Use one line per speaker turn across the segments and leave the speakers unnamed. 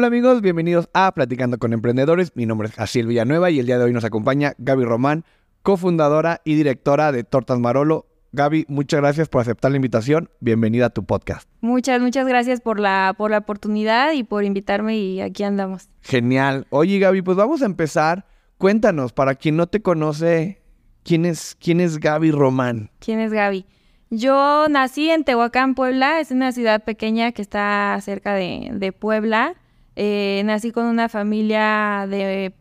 Hola amigos, bienvenidos a Platicando con Emprendedores. Mi nombre es Asiel Villanueva y el día de hoy nos acompaña Gaby Román, cofundadora y directora de Tortas Marolo. Gaby, muchas gracias por aceptar la invitación. Bienvenida a tu podcast.
Muchas, muchas gracias por la, por la oportunidad y por invitarme y aquí andamos.
Genial. Oye Gaby, pues vamos a empezar. Cuéntanos, para quien no te conoce, ¿quién es, quién es Gaby Román?
¿Quién es Gaby? Yo nací en Tehuacán, Puebla. Es una ciudad pequeña que está cerca de, de Puebla. Eh, nací con una familia de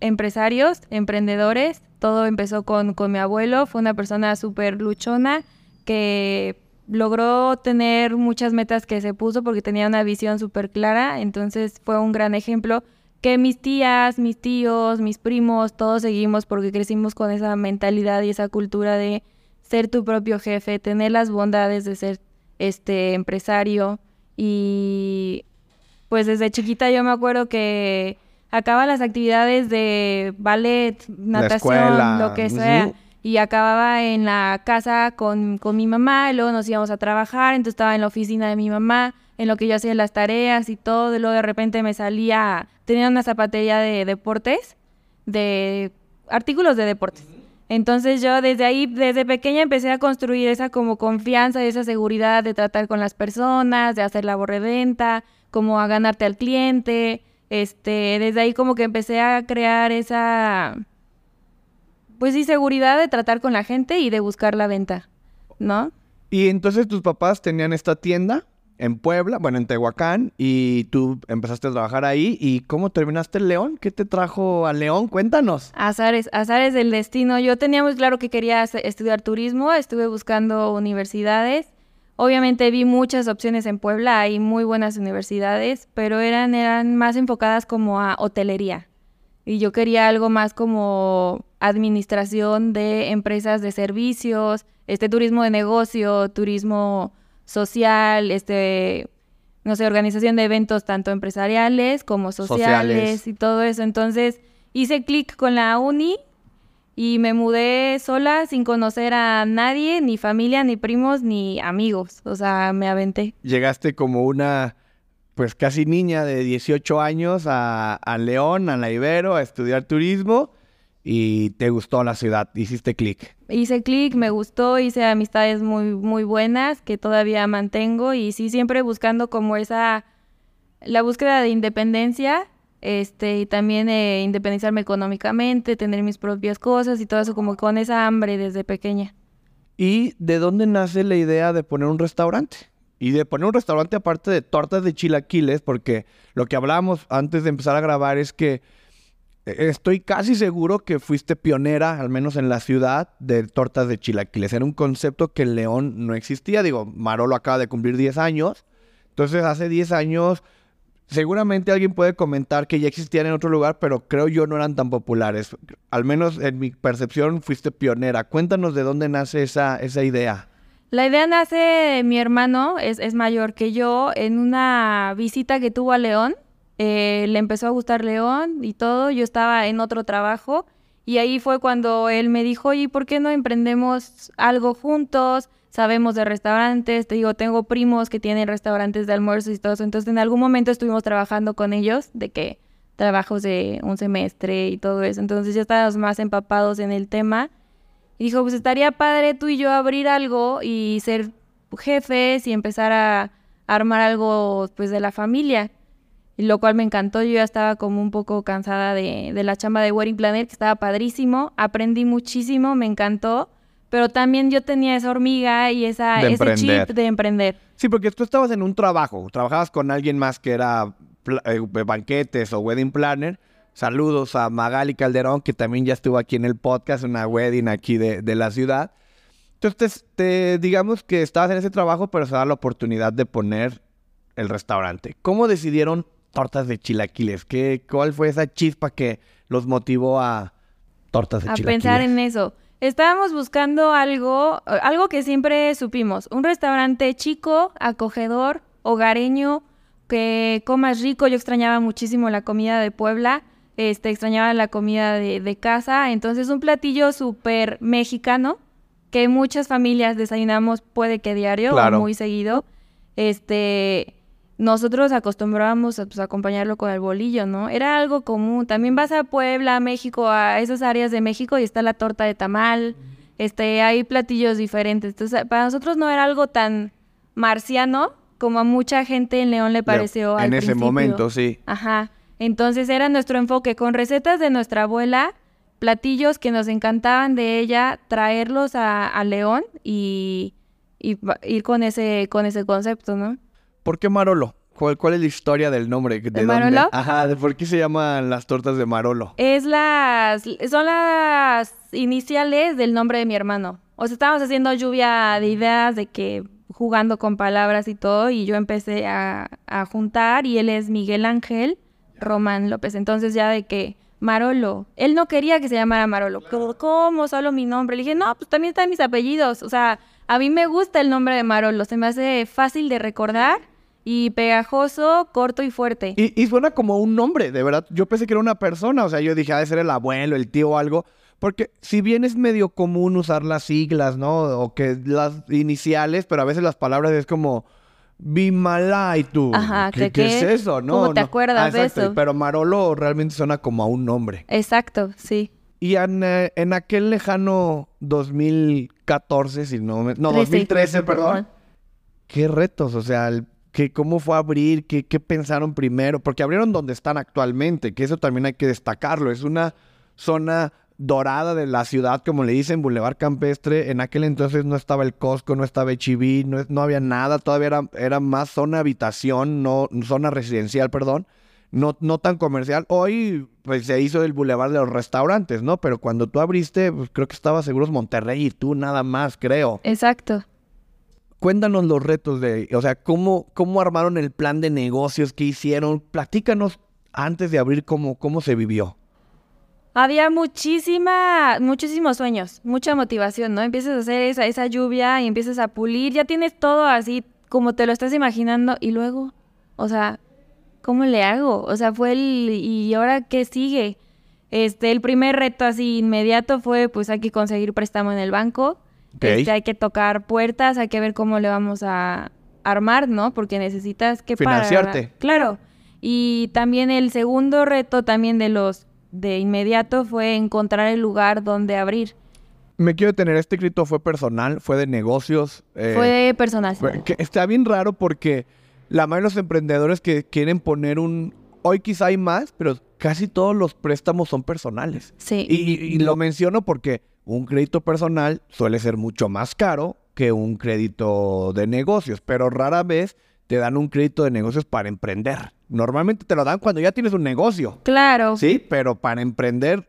empresarios, emprendedores. Todo empezó con, con mi abuelo. Fue una persona súper luchona que logró tener muchas metas que se puso porque tenía una visión súper clara. Entonces fue un gran ejemplo que mis tías, mis tíos, mis primos, todos seguimos porque crecimos con esa mentalidad y esa cultura de ser tu propio jefe, tener las bondades de ser este empresario y pues desde chiquita yo me acuerdo que acababa las actividades de ballet, natación, lo que sea. Y acababa en la casa con, con, mi mamá y luego nos íbamos a trabajar, entonces estaba en la oficina de mi mamá, en lo que yo hacía las tareas y todo, y luego de repente me salía, tenía una zapatería de deportes, de artículos de deportes. Entonces yo desde ahí, desde pequeña empecé a construir esa como confianza y esa seguridad de tratar con las personas, de hacer labor de venta, como a ganarte al cliente. Este, desde ahí como que empecé a crear esa, pues sí, seguridad de tratar con la gente y de buscar la venta, ¿no?
Y entonces tus papás tenían esta tienda en Puebla, bueno, en Tehuacán, y tú empezaste a trabajar ahí. ¿Y cómo terminaste en León? ¿Qué te trajo a León? Cuéntanos.
Azares, azares del destino. Yo tenía muy claro que quería estudiar turismo, estuve buscando universidades Obviamente vi muchas opciones en Puebla, hay muy buenas universidades, pero eran, eran más enfocadas como a hotelería. Y yo quería algo más como administración de empresas de servicios, este turismo de negocio, turismo social, este, no sé, organización de eventos tanto empresariales como sociales, sociales. y todo eso. Entonces hice clic con la uni y me mudé sola sin conocer a nadie, ni familia, ni primos, ni amigos. O sea, me aventé.
Llegaste como una, pues casi niña de 18 años a, a León, a la Ibero, a estudiar turismo y te gustó la ciudad, hiciste clic.
Hice clic, me gustó, hice amistades muy, muy buenas que todavía mantengo y sí, siempre buscando como esa, la búsqueda de independencia este, y también eh, independizarme económicamente, tener mis propias cosas y todo eso como con esa hambre desde pequeña.
¿Y de dónde nace la idea de poner un restaurante? Y de poner un restaurante aparte de tortas de chilaquiles, porque lo que hablábamos antes de empezar a grabar es que eh, estoy casi seguro que fuiste pionera, al menos en la ciudad, de tortas de chilaquiles. Era un concepto que en León no existía. Digo, Marolo acaba de cumplir 10 años. Entonces, hace 10 años Seguramente alguien puede comentar que ya existían en otro lugar, pero creo yo no eran tan populares. Al menos en mi percepción fuiste pionera. Cuéntanos de dónde nace esa, esa idea.
La idea nace de mi hermano, es, es mayor que yo, en una visita que tuvo a León. Eh, le empezó a gustar León y todo. Yo estaba en otro trabajo y ahí fue cuando él me dijo, oye, ¿por qué no emprendemos algo juntos? Sabemos de restaurantes, te digo, tengo primos que tienen restaurantes de almuerzos y todo eso, entonces en algún momento estuvimos trabajando con ellos, de que trabajos de un semestre y todo eso, entonces ya estábamos más empapados en el tema. Y dijo, pues estaría padre tú y yo abrir algo y ser jefes y empezar a armar algo pues de la familia. Y lo cual me encantó, yo ya estaba como un poco cansada de, de la chamba de Wedding Planner, que estaba padrísimo, aprendí muchísimo, me encantó pero también yo tenía esa hormiga y esa, ese chip de emprender.
Sí, porque tú estabas en un trabajo, trabajabas con alguien más que era eh, banquetes o wedding planner. Saludos a Magali Calderón, que también ya estuvo aquí en el podcast, una wedding aquí de, de la ciudad. Entonces, te, digamos que estabas en ese trabajo, pero se da la oportunidad de poner el restaurante. ¿Cómo decidieron tortas de chilaquiles? ¿Qué, ¿Cuál fue esa chispa que los motivó a tortas de chilaquiles?
A pensar en eso. Estábamos buscando algo, algo que siempre supimos, un restaurante chico, acogedor, hogareño, que comas rico. Yo extrañaba muchísimo la comida de Puebla, este, extrañaba la comida de, casa, entonces un platillo súper mexicano que muchas familias desayunamos puede que diario o muy seguido. Este, nosotros acostumbrábamos a pues, acompañarlo con el bolillo, ¿no? Era algo común. También vas a Puebla, a México, a esas áreas de México y está la torta de tamal, este, hay platillos diferentes. Entonces, para nosotros no era algo tan marciano como a mucha gente en León le pareció
En ese momento, sí.
Ajá. Entonces era nuestro enfoque con recetas de nuestra abuela, platillos que nos encantaban de ella, traerlos a, León y, y ir con ese, con ese concepto, ¿no?
¿Por qué Marolo? ¿Cuál, ¿Cuál, es la historia del nombre? ¿De,
Marolo?
Ajá, ¿de por qué se llaman las tortas de Marolo?
Es las, son las iniciales del nombre de mi hermano. O sea, estábamos haciendo lluvia de ideas de que jugando con palabras y todo, y yo empecé a, a juntar, y él es Miguel Ángel Román López. Entonces ya de que Marolo, él no quería que se llamara Marolo. ¿Cómo? Solo mi nombre. Le dije, no, pues también están mis apellidos. O sea, a mí me gusta el nombre de Marolo, se me hace fácil de recordar y pegajoso, corto y fuerte.
Y, suena como un nombre, de verdad. Yo pensé que era una persona, o sea, yo dije, ha de ser el abuelo, el tío o algo. Porque si bien es medio común usar las siglas, ¿no? O que las iniciales, pero a veces las palabras es como Bimalaitu.
Ajá,
¿Qué, ¿qué es eso? No,
¿Cómo te acuerdas de eso?
Pero Marolo realmente suena como a un nombre.
Exacto, sí.
Y en, eh, en aquel lejano 2014, si no me... No, 2013, perdón. ¿Qué retos? O sea, el cómo fue a abrir, qué, qué pensaron primero, porque abrieron donde están actualmente, que eso también hay que destacarlo. Es una zona dorada de la ciudad, como le dicen, Boulevard Campestre. En aquel entonces no estaba el Costco, no estaba HB, no, no había nada, todavía era, era, más zona habitación, no zona residencial, perdón, no, no tan comercial. Hoy pues se hizo el Boulevard de los restaurantes, ¿no? Pero cuando tú abriste, pues creo que estaba Seguros Monterrey y tú nada más, creo.
Exacto.
Cuéntanos los retos de, o sea, cómo, cómo armaron el plan de negocios que hicieron. Platícanos antes de abrir cómo, cómo se vivió.
Había muchísima, muchísimos sueños, mucha motivación, ¿no? Empiezas a hacer esa, esa lluvia y empiezas a pulir, ya tienes todo así como te lo estás imaginando y luego, o sea, ¿cómo le hago? O sea, fue el, ¿y ahora qué sigue? Este, el primer reto así inmediato fue, pues hay que conseguir préstamo en el banco. Este, hay que tocar puertas, hay que ver cómo le vamos a armar, ¿no? Porque necesitas que
financiarte.
Claro. Y también el segundo reto también de los de inmediato fue encontrar el lugar donde abrir.
Me quiero tener este escrito fue personal, fue de negocios.
Eh, fue personal.
Que está bien raro porque la mayoría de los emprendedores que quieren poner un, hoy quizá hay más, pero casi todos los préstamos son personales.
Sí.
y, lo menciono porque un crédito personal suele ser mucho más caro que un crédito de negocios, pero rara vez te dan un crédito de negocios para emprender. Normalmente te lo dan cuando ya tienes un negocio.
Claro.
Sí, pero para emprender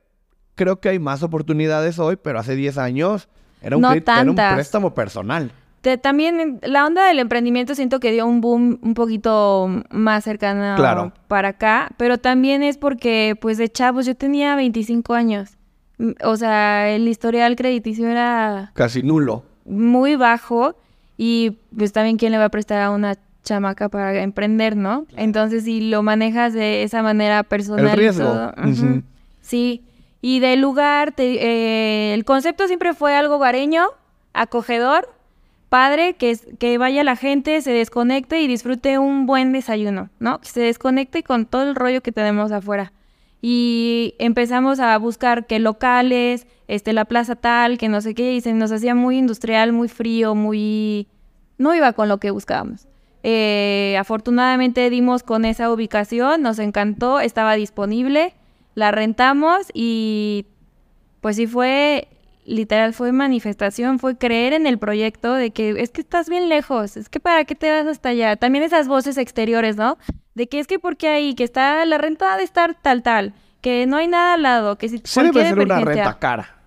creo que hay más oportunidades hoy, pero hace 10 años era un, era un préstamo personal.
También la onda del emprendimiento siento que dio un boom un poquito más cercano para acá, pero también es porque pues de chavos yo tenía 25 años o sea, el historial crediticio era...
Casi nulo.
Muy bajo y pues también quién le va a prestar a una chamaca para emprender, ¿no? Entonces, si lo manejas de esa manera personal...
El riesgo.
Sí. Y del lugar, eh, el concepto siempre fue algo vareño, acogedor, padre, que, que vaya la gente, se desconecte y disfrute un buen desayuno, ¿no? Que se desconecte con todo el rollo que tenemos afuera y empezamos a buscar qué locales, este, la plaza tal, que no sé qué, y nos hacía muy industrial, muy frío, muy... no iba con lo que buscábamos. Eh, afortunadamente dimos con esa ubicación, nos encantó, estaba disponible, la rentamos y pues sí fue, literal fue manifestación, fue creer en el proyecto de que es que estás bien lejos, es que para qué te vas hasta allá. También esas voces exteriores, ¿no? de que es que porque ahí, que está la renta de estar tal, tal, que no hay nada al lado, que si
Se debe ser una renta cara.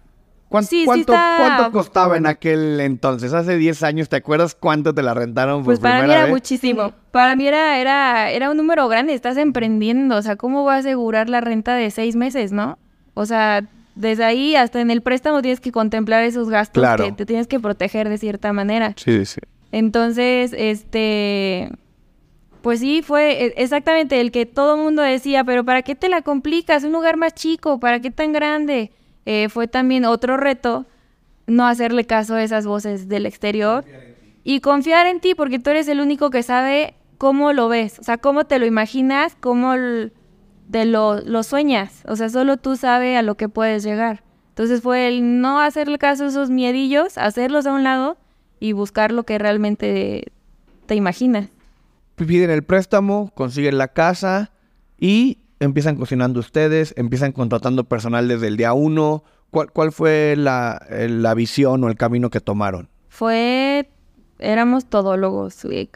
¿Cuánto, cuánto, costaba en aquel entonces? Hace 10 años, ¿te acuerdas cuánto te la rentaron por
Pues para mí era muchísimo. Para mí era, era, era un número grande, estás emprendiendo, o sea, ¿cómo va a asegurar la renta de seis meses, no? O sea, desde ahí hasta en el préstamo tienes que contemplar esos gastos que te tienes que proteger de cierta manera.
Sí, sí.
Entonces, este, pues sí, fue e, exactamente el que todo el mundo decía, pero ¿para qué te la complicas? Un lugar más chico, ¿para qué tan grande? Eh, fue también otro reto no hacerle caso a esas voces del exterior y confiar en ti, porque tú eres el único que sabe cómo lo ves, o sea, cómo te lo imaginas, cómo te lo, lo sueñas, o sea, solo tú sabes a lo que puedes llegar. Entonces fue el no hacerle caso a esos miedillos, hacerlos a un lado y buscar lo que realmente te imaginas.
Piden el préstamo, consiguen la casa y empiezan cocinando ustedes, empiezan contratando personal desde el día uno. ¿Cuál, cuál fue la, la visión o el camino que tomaron?
Fue, éramos todólogos, eh,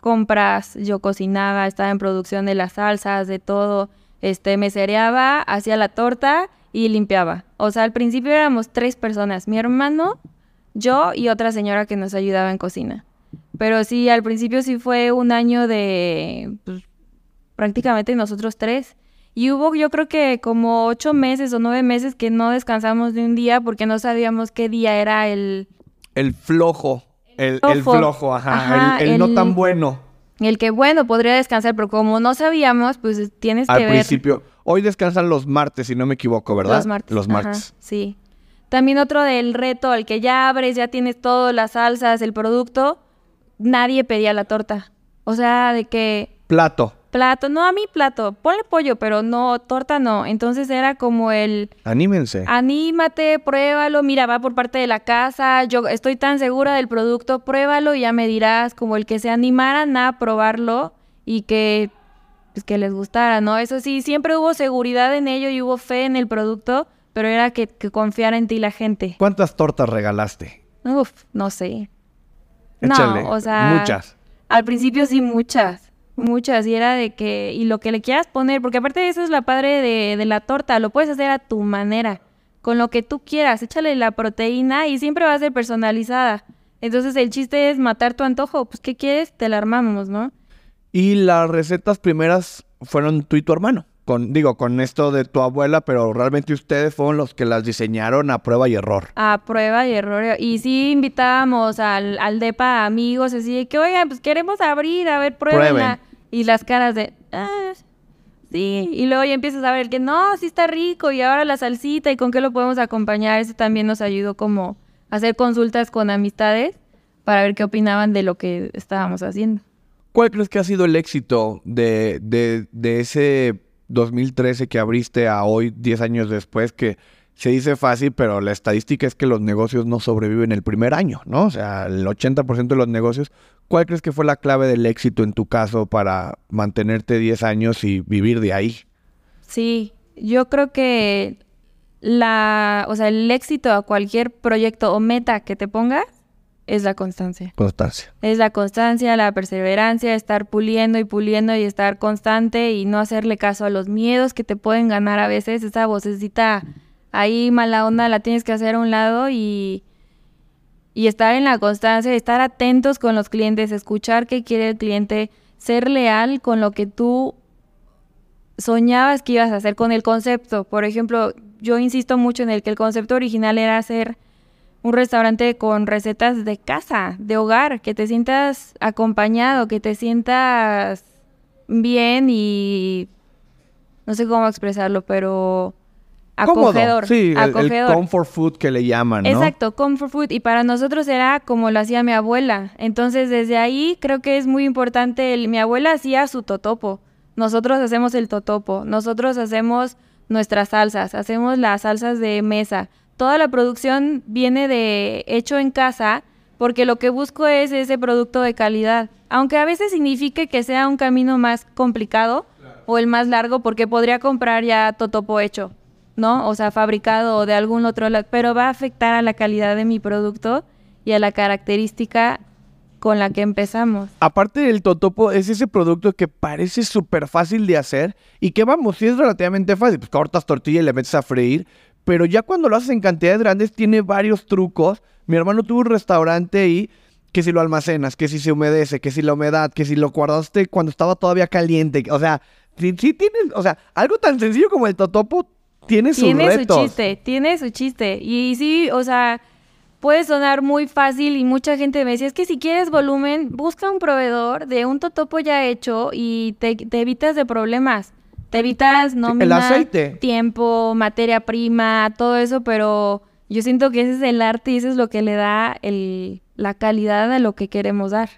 compras, yo cocinaba, estaba en producción de las salsas, de todo, este, me cereaba, hacía la torta y limpiaba. O sea, al principio éramos tres personas, mi hermano, yo y otra señora que nos ayudaba en cocina. Pero sí, al principio sí fue un año de pues, prácticamente nosotros tres. Y hubo yo creo que como ocho meses o nueve meses que no descansamos de un día porque no sabíamos qué día era el...
El flojo. El, flojo, ajá. el, no tan bueno.
El que bueno podría descansar, pero como no sabíamos, pues tienes que
ver... Al principio. Hoy descansan los martes, si no me equivoco, ¿verdad?
Los martes.
Los martes.
sí. También otro del reto, el que ya abres, ya tienes todas las salsas, el producto, nadie pedía la torta. O sea, de que...
Plato.
Plato, no a mí plato, ponle pollo, pero no, torta no. Entonces era como el...
Anímense.
Anímate, pruébalo, mira, va por parte de la casa, yo estoy tan segura del producto, pruébalo y ya me dirás, como el que se animaran a probarlo y que, pues, que les gustara, ¿no? Eso sí, siempre hubo seguridad en ello y hubo fe en el producto, pero era que, que confiara en ti la gente.
¿Cuántas tortas regalaste?
Uf, no sé.
no, o sea... Muchas.
Al principio sí, muchas. Muchas, y era de que, y lo que le quieras poner, porque aparte de eso es la padre de, de, la torta, lo puedes hacer a tu manera, con lo que tú quieras, échale la proteína y siempre va a ser personalizada. Entonces el chiste es matar tu antojo, pues ¿qué quieres? Te la armamos, ¿no?
Y las recetas primeras fueron tú y tu hermano con, digo, con esto de tu abuela, pero realmente ustedes fueron los que las diseñaron a prueba y error.
A prueba y error. Y sí invitábamos al, al DEPA amigos, así que, oigan, pues queremos abrir, a ver, prueben. Y las caras de, ah, sí. Y luego ya empiezas a ver que no, sí está rico, y ahora la salsita, y con qué lo podemos acompañar. Eso también nos ayudó como a hacer consultas con amistades para ver qué opinaban de lo que estábamos haciendo.
¿Cuál crees que ha sido el éxito de, de, de ese 2013 que abriste a hoy, 10 años después, que se dice fácil, pero la estadística es que los negocios no sobreviven el primer año, ¿no? O sea, el 80% de los negocios. ¿Cuál crees que fue la clave del éxito en tu caso para mantenerte 10 años y vivir de ahí?
Sí, yo creo que la, o sea, el éxito a cualquier proyecto o meta que te pongas es la constancia.
Constancia.
Es la constancia, la perseverancia, estar puliendo y puliendo y estar constante y no hacerle caso a los miedos que te pueden ganar a veces. Esa vocecita ahí mala onda la tienes que hacer a un lado y, y estar en la constancia, estar atentos con los clientes, escuchar qué quiere el cliente, ser leal con lo que tú soñabas que ibas a hacer con el concepto. Por ejemplo, yo insisto mucho en el que el concepto original era hacer un restaurante con recetas de casa, de hogar, que te sientas acompañado, que te sientas bien y no sé cómo expresarlo, pero acogedor.
Sí, El, comfort food que le llaman, ¿no?
Exacto, comfort food. Y para nosotros era como lo hacía mi abuela. Entonces, desde ahí creo que es muy importante. El, mi abuela hacía su totopo. Nosotros hacemos el totopo. Nosotros hacemos nuestras salsas. Hacemos las salsas de mesa toda la producción viene de hecho en casa porque lo que busco es ese producto de calidad. Aunque a veces signifique que sea un camino más complicado o el más largo porque podría comprar ya totopo hecho, ¿no? O sea, fabricado de algún otro lado, pero va a afectar a la calidad de mi producto y a la característica con la que empezamos.
Aparte del totopo, es ese producto que parece súper fácil de hacer y que vamos, si es relativamente fácil, pues cortas tortilla y le metes a freír, pero ya cuando lo haces en cantidades grandes tiene varios trucos. Mi hermano tuvo un restaurante y que si lo almacenas, que si se humedece, que si la humedad, que si lo guardaste cuando estaba todavía caliente. O sea, sí, tienes, o sea, algo tan sencillo como el totopo tiene sus
Tiene
su
chiste, tiene su chiste. Y sí, o sea, puede sonar muy fácil y mucha gente me decía, es que si quieres volumen, busca un proveedor de un totopo ya hecho y te, te evitas de problemas. Te evitas nómina, tiempo, materia prima, todo eso, pero yo siento que ese es el arte y eso es lo que le da el, la calidad a lo que queremos dar.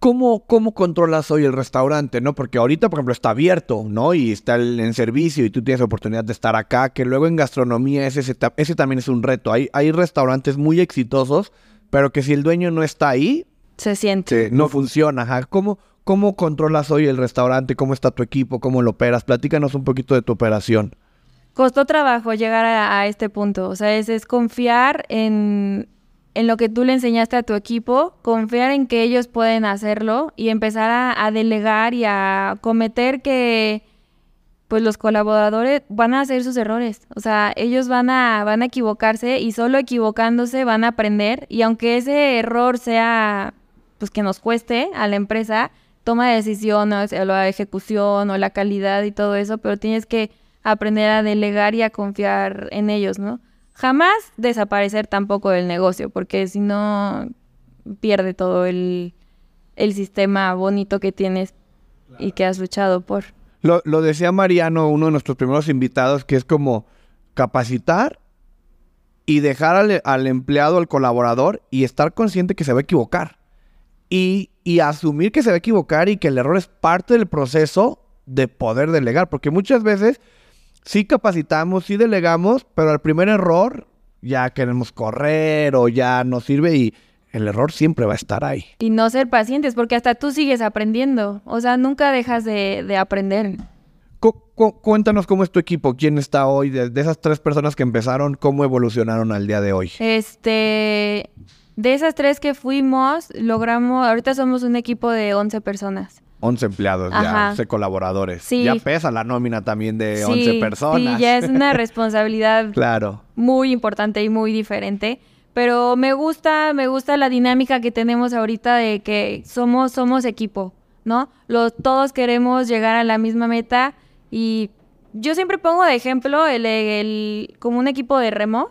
¿Cómo, ¿Cómo controlas hoy el restaurante, no? Porque ahorita, por ejemplo, está abierto, ¿no? Y está en servicio y tú tienes oportunidad de estar acá, que luego en gastronomía ese, ese también es un reto. Hay, hay restaurantes muy exitosos, pero que si el dueño no está ahí...
Se siente.
no funciona. Ajá. ¿Cómo, ¿Cómo controlas hoy el restaurante? ¿Cómo está tu equipo? ¿Cómo lo operas? Platícanos un poquito de tu operación.
Costó trabajo llegar a, este punto. O sea, es, confiar en, en lo que tú le enseñaste a tu equipo, confiar en que ellos pueden hacerlo y empezar a, delegar y a cometer que pues los colaboradores van a hacer sus errores. O sea, ellos van a, van a equivocarse y solo equivocándose van a aprender. Y aunque ese error sea pues que nos cueste a la empresa, toma de decisiones, o la ejecución o la calidad y todo eso, pero tienes que aprender a delegar y a confiar en ellos, ¿no? Jamás desaparecer tampoco del negocio, porque si no pierde todo el, sistema bonito que tienes y que has luchado por.
Lo, lo decía Mariano, uno de nuestros primeros invitados, que es como capacitar y dejar al, al, empleado, al colaborador, y estar consciente que se va a equivocar. Y, y, asumir que se va a equivocar y que el error es parte del proceso de poder delegar. Porque muchas veces sí capacitamos, sí delegamos, pero al primer error ya queremos correr o ya no sirve y el error siempre va a estar ahí.
Y no ser pacientes, porque hasta tú sigues aprendiendo. O sea, nunca dejas de, aprender.
cuéntanos cómo es tu equipo, quién está hoy, de, de, esas tres personas que empezaron, cómo evolucionaron al día de hoy.
Este, de esas tres que fuimos, logramos, ahorita somos un equipo de 11 personas.
11 empleados ya, 11 colaboradores. Ya pesa la nómina también de 11 personas.
Sí, ya es una responsabilidad
claro.
muy importante y muy diferente. Pero me gusta, me gusta la dinámica que tenemos ahorita de que somos, somos equipo, ¿no? Los, todos queremos llegar a la misma meta y yo siempre pongo de ejemplo el, el, como un equipo de remo,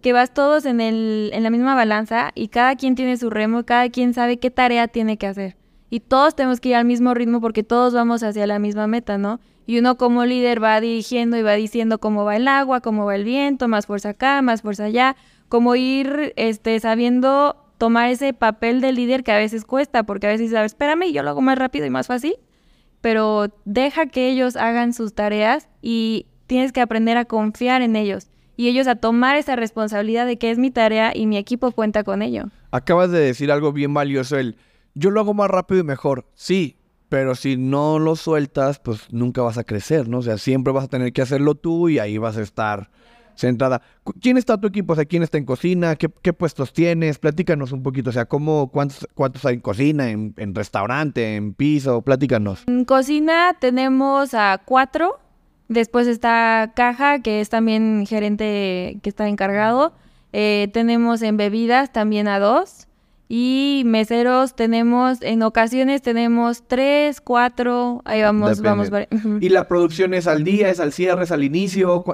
que vas todos en, el, en la misma balanza y cada quien tiene su remo, cada quien sabe qué tarea tiene que hacer y todos tenemos que ir al mismo ritmo porque todos vamos hacia la misma meta, ¿no? Y uno como líder va dirigiendo y va diciendo cómo va el agua, cómo va el viento, más fuerza acá, más fuerza allá, como ir este, sabiendo tomar ese papel de líder que a veces cuesta, porque a veces sabes, espérame, yo lo hago más rápido y más fácil, pero deja que ellos hagan sus tareas y tienes que aprender a confiar en ellos y ellos a tomar esa responsabilidad de que es mi tarea y mi equipo cuenta con ello.
Acabas de decir algo bien valioso, el yo lo hago más rápido y mejor. Sí, pero si no lo sueltas, pues nunca vas a crecer, ¿no? O sea, siempre vas a tener que hacerlo tú y ahí vas a estar centrada. ¿Quién está tu equipo? O sea, ¿quién está en cocina? ¿Qué, puestos tienes? Platícanos un poquito. O sea, ¿cómo, cuántos, cuántos hay en cocina, en, en restaurante, en piso? Platícanos.
En cocina tenemos a cuatro. Después está Caja, que es también gerente que está encargado. Eh, tenemos en bebidas también a dos. Y meseros tenemos, en ocasiones tenemos tres, cuatro, ahí vamos, vamos.
¿Y la producción es al día, es al cierre, es al inicio?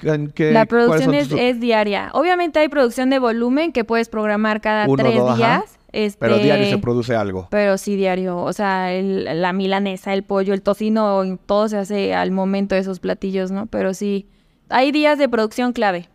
la producción es, diaria. Obviamente hay producción de volumen que puedes programar cada tres días.
Este, pero diario se produce algo.
Pero sí, diario. O sea, la milanesa, el pollo, el tocino, todo se hace al momento de esos platillos, ¿no? Pero sí, hay días de producción clave.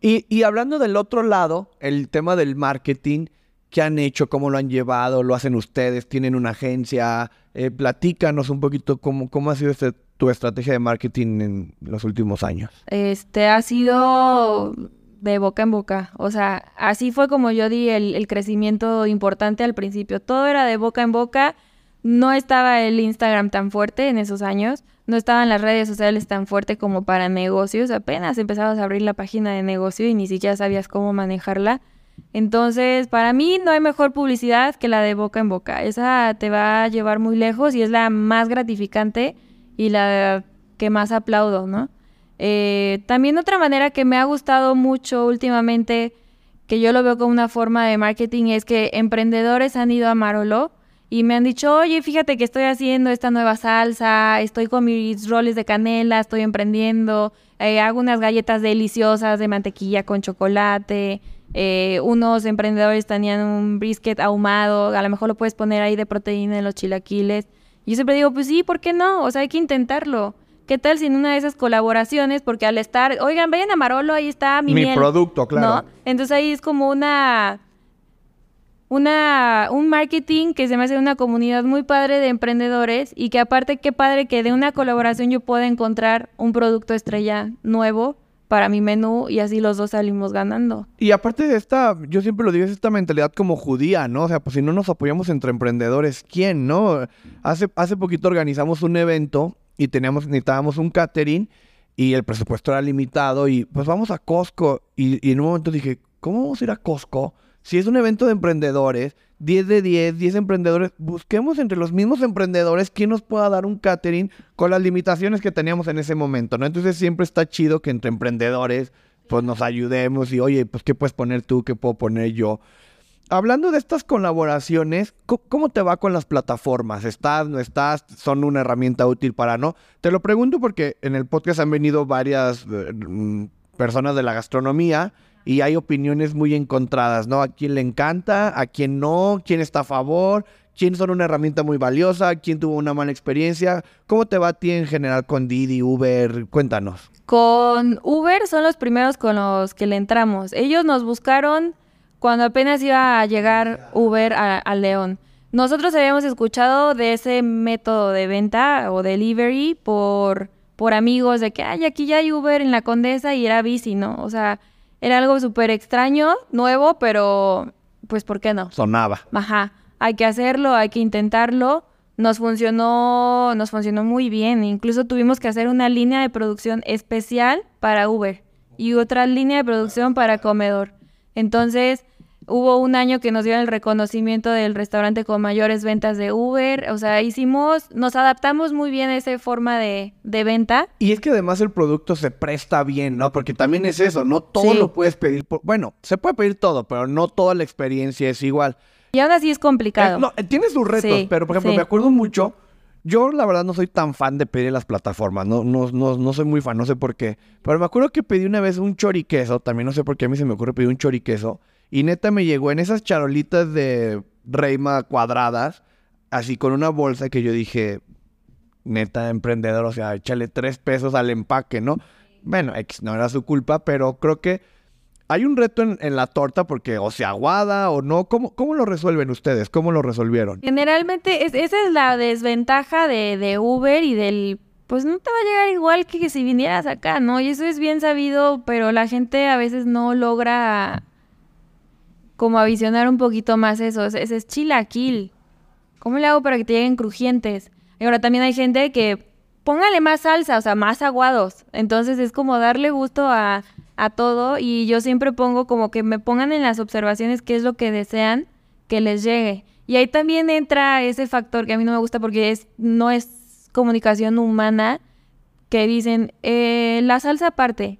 Y, y hablando del otro lado, el tema del marketing, ¿Qué han hecho? ¿Cómo lo han llevado? ¿Lo hacen ustedes? ¿Tienen una agencia? Eh, platícanos un poquito cómo, cómo ha sido este, tu estrategia de marketing en los últimos años.
Este ha sido de boca en boca. O sea, así fue como yo di el, el crecimiento importante al principio. Todo era de boca en boca. No estaba el Instagram tan fuerte en esos años. No estaban las redes sociales tan fuerte como para negocios. Apenas empezabas a abrir la página de negocio y ni siquiera sabías cómo manejarla. Entonces, para mí no hay mejor publicidad que la de boca en boca. Esa te va a llevar muy lejos y es la más gratificante y la que más aplaudo, ¿no? Eh, también otra manera que me ha gustado mucho últimamente, que yo lo veo como una forma de marketing, es que emprendedores han ido a Marolo y me han dicho, oye, fíjate que estoy haciendo esta nueva salsa, estoy con mis roles de canela, estoy emprendiendo, eh, hago unas galletas deliciosas de mantequilla con chocolate, eh, unos emprendedores tenían un brisket ahumado, a lo mejor lo puedes poner ahí de proteína en los chilaquiles. Yo siempre digo, pues sí, ¿por qué no? O sea, hay que intentarlo. ¿Qué tal sin una de esas colaboraciones? Porque al estar, oigan, vayan a Marolo, ahí está mi,
mi producto, claro.
Entonces ahí es como una una, un marketing que se me hace una comunidad muy padre de emprendedores y que aparte qué padre que de una colaboración yo pueda encontrar un producto estrella nuevo para mi menú y así los dos salimos ganando.
Y aparte de esta, yo siempre lo digo, es esta mentalidad como judía, ¿no? O sea, pues si no nos apoyamos entre emprendedores, ¿quién, no? Hace, hace poquito organizamos un evento y teníamos, necesitábamos un catering y el presupuesto era limitado y pues vamos a Costco y, en un momento dije, ¿cómo vamos a ir a Costco? Si es un evento de emprendedores, 10 de 10, 10 emprendedores, busquemos entre los mismos emprendedores quién nos pueda dar un catering con las limitaciones que teníamos en ese momento, ¿no? Entonces siempre está chido que entre emprendedores pues nos ayudemos y oye, pues qué puedes poner tú, qué puedo poner yo. Hablando de estas colaboraciones, ¿cómo te va con las plataformas? ¿Estás, no estás? ¿Son una herramienta útil para no? Te lo pregunto porque en el podcast han venido varias eh, mm, personas de la gastronomía y hay opiniones muy encontradas, ¿no? A quién le encanta, a quién no, quién está a favor, quién son una herramienta muy valiosa, quién tuvo una mala experiencia. ¿Cómo te va a ti en general con Didi, Uber? Cuéntanos.
Con Uber son los primeros con los que le entramos. Ellos nos buscaron cuando apenas iba a llegar Uber a, León. Nosotros habíamos escuchado de ese método de venta o delivery por, por amigos de que, ay, aquí ya hay Uber en la Condesa y era bici, ¿no? O sea, era algo súper extraño, nuevo, pero pues ¿por qué no?
Sonaba.
Ajá, hay que hacerlo, hay que intentarlo. Nos funcionó, nos funcionó muy bien. Incluso tuvimos que hacer una línea de producción especial para Uber y otra línea de producción para comedor. Entonces, Hubo un año que nos dieron el reconocimiento del restaurante con mayores ventas de Uber. O sea, hicimos, nos adaptamos muy bien a esa forma de, venta.
Y es que además el producto se presta bien, ¿no? Porque también es eso, no todo lo puedes pedir. bueno, se puede pedir todo, pero no toda la experiencia es igual.
Y aún así es complicado.
Eh, no, tiene sus retos, pero por ejemplo, me acuerdo mucho. Yo la verdad no soy tan fan de pedir las plataformas, no, no, no, no soy muy fan, no sé por qué. Pero me acuerdo que pedí una vez un choriqueso, también no sé por qué a mí se me ocurre pedir un choriqueso. Y neta me llegó en esas charolitas de reima cuadradas, así con una bolsa que yo dije, neta emprendedor, o sea, échale tres pesos al empaque, ¿no? Bueno, no era su culpa, pero creo que hay un reto en, la torta porque o se aguada o no. ¿Cómo, ¿Cómo lo resuelven ustedes? ¿Cómo lo resolvieron?
Generalmente esa es la desventaja de, de, Uber y del... Pues no te va a llegar igual que, que si vinieras acá, ¿no? Y eso es bien sabido, pero la gente a veces no logra como a visionar un poquito más eso. Ese es chilaquil. ¿Cómo le hago para que te lleguen crujientes? Y ahora también hay gente que póngale más salsa, o sea, más aguados. Entonces es como darle gusto a, a todo y yo siempre pongo como que me pongan en las observaciones qué es lo que desean que les llegue. Y ahí también entra ese factor que a mí no me gusta porque es, no es comunicación humana que dicen, eh, la salsa aparte,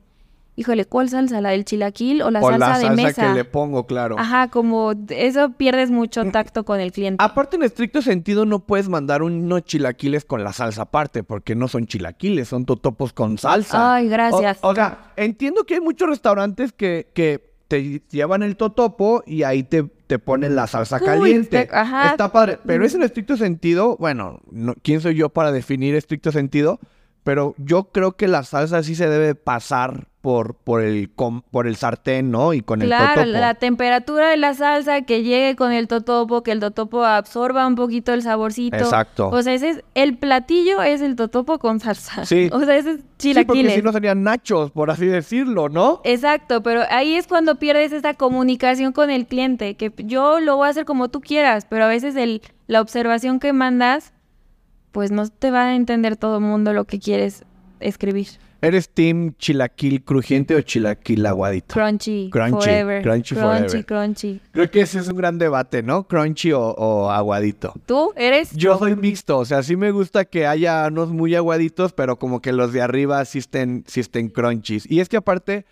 híjole, ¿cuál salsa? ¿La del chilaquil o la salsa la salsa de mesa?
que le pongo, claro.
Ajá, como eso pierdes mucho mm. tacto con el cliente.
Aparte, en estricto sentido, no puedes mandar unos chilaquiles con la salsa aparte, porque no son chilaquiles, son totopos con salsa.
Ay, gracias.
O, sea, entiendo que hay muchos restaurantes que, que te llevan el totopo y ahí te, te ponen la salsa caliente. ajá. Está padre. Pero es en estricto sentido, bueno, ¿quién soy yo para definir estricto sentido? Pero yo creo que la salsa sí se debe pasar por, por, el, por el sartén, ¿no? Y con el totopo. Claro,
la temperatura de la salsa que llegue con el totopo, que el totopo absorba un poquito el saborcito.
Exacto.
O sea, ese es, el platillo es el totopo con salsa. Sí. O sea, ese es chilaquiles. Sí, porque
si no serían nachos, por así decirlo, ¿no?
Exacto, pero ahí es cuando pierdes esta comunicación con el cliente, que yo lo voy a hacer como tú quieras, pero a veces el, la observación que mandas pues no te va a entender todo el mundo lo que quieres escribir.
¿Eres team chilaquil crujiente o chilaquil aguadito?
Crunchy, crunchy forever.
Crunchy,
crunchy Crunchy,
Creo que ese es un gran debate, ¿no? Crunchy o, aguadito.
¿Tú eres?
Yo soy mixto, o sea, sí me gusta que haya unos muy aguaditos, pero como que los de arriba sí estén, sí estén crunchies. Y es que aparte,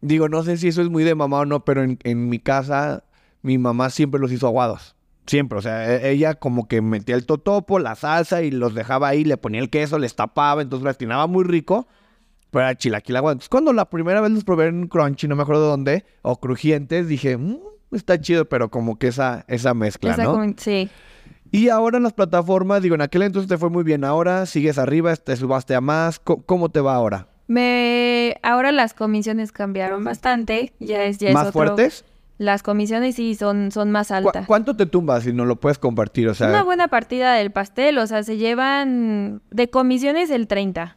digo, no sé si eso es muy de mamá o no, pero en, en mi casa mi mamá siempre los hizo aguados. Siempre, o sea, e, ella como que metía el totopo, la salsa y los dejaba ahí, le ponía el queso, les tapaba, entonces lo destinaba muy rico. Pero era chilaquil agua. Entonces, cuando la primera vez los probé en crunchy, no me acuerdo dónde, o crujientes, dije, mmm, está chido, pero como que esa, esa mezcla, ¿no?
sí.
Y ahora en las plataformas, digo, en aquel entonces te fue muy bien. Ahora sigues arriba, te subaste a más. ¿Cómo, te va ahora?
Me... Ahora las comisiones cambiaron bastante. Ya es, ya
¿Más fuertes?
Las comisiones sí son, son más
¿Cu-
altas.
¿Cuánto te tumbas si no lo puedes compartir? O sea,
Una buena partida del pastel, o sea, se llevan de comisiones el 30.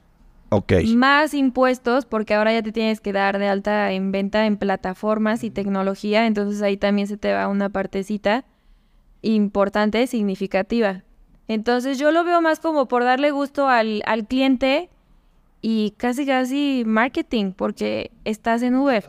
ok.
Más impuestos, porque ahora ya te tienes que dar de alta en venta en plataformas y tecnología, entonces ahí también se te va una partecita importante, significativa. Entonces yo lo veo más como por darle gusto al, al cliente y casi casi marketing, porque estás en Uber.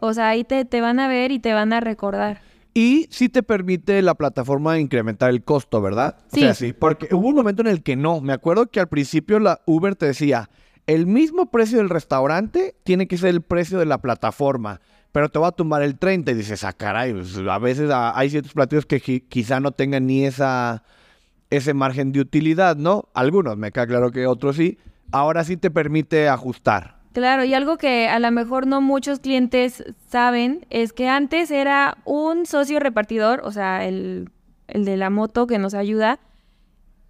O sea, ahí te, te van a ver y te van a recordar.
Y sí te permite la plataforma incrementar el costo, ¿verdad? O
Sí.
sea, sí, porque hubo un momento en el que no. Me acuerdo que al principio la Uber te decía, el mismo precio del restaurante tiene que ser el precio de la plataforma, pero te va a tumbar el 30 y dices, ah, caray, pues, a veces ah, hay ciertos platillos que qui- quizá no tengan ni esa, ese margen de utilidad, ¿no? Algunos, me queda claro que otros sí. Ahora sí te permite ajustar.
Claro, y algo que a lo mejor no muchos clientes saben es que antes era un socio repartidor, o sea, el, el de la moto que nos ayuda,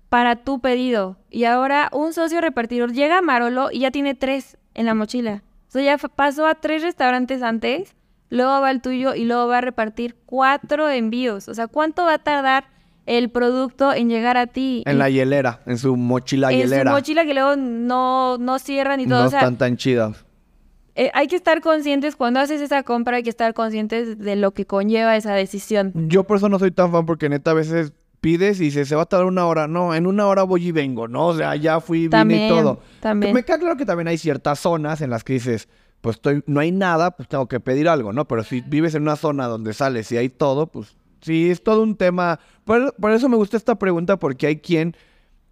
para tu pedido. Y ahora un socio repartidor llega a Marolo y ya tiene tres en la mochila. O sea, ya pasó a tres restaurantes antes, luego va al tuyo y luego va a repartir cuatro envíos. O sea, ¿cuánto va a tardar el producto en llegar a ti?
En la hielera, en su mochila
en su
hielera.
mochila que luego no, no cierran y todo.
no
o sea,
están tan chidas.
eh, hay que estar conscientes, cuando haces esa compra, hay que estar conscientes de lo que conlleva esa decisión.
Yo por eso no soy tan fan porque neta a veces pides y dices, se va a tardar una hora. No, en una hora voy y vengo, ¿no? O sea, ya fui, vine y
También,
todo.
también.
Me queda claro que también hay ciertas zonas en las que dices, pues estoy, no hay nada, pues tengo que pedir algo, ¿no? Pero si vives en una zona donde sales y hay todo, pues sí, es todo un tema. Por, por eso me gusta esta pregunta porque hay quien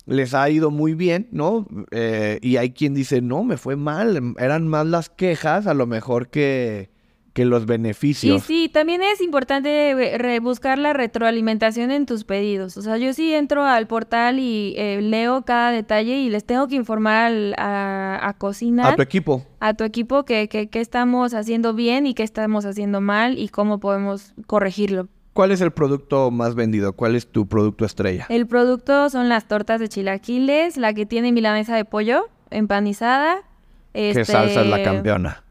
les ha ido muy bien, ¿no? Eh, y hay quien dice, no, me fue mal, eran más las quejas a lo mejor que, que los
Y
beneficios.
sí, también es importante eh, buscar la retroalimentación en tus pedidos. O sea, yo sí entro al portal y eh, leo cada detalle y les tengo que informar al- a, a cocina,
A tu equipo.
a tu equipo, que, que, que estamos haciendo bien y qué estamos haciendo mal y cómo podemos corregirlo.
¿Cuál es el producto más vendido? ¿Cuál es tu producto estrella?
El producto son las tortas de chilaquiles, la que tiene milanesa de pollo empanizada.
¿Qué
este,
salsa es la campeona?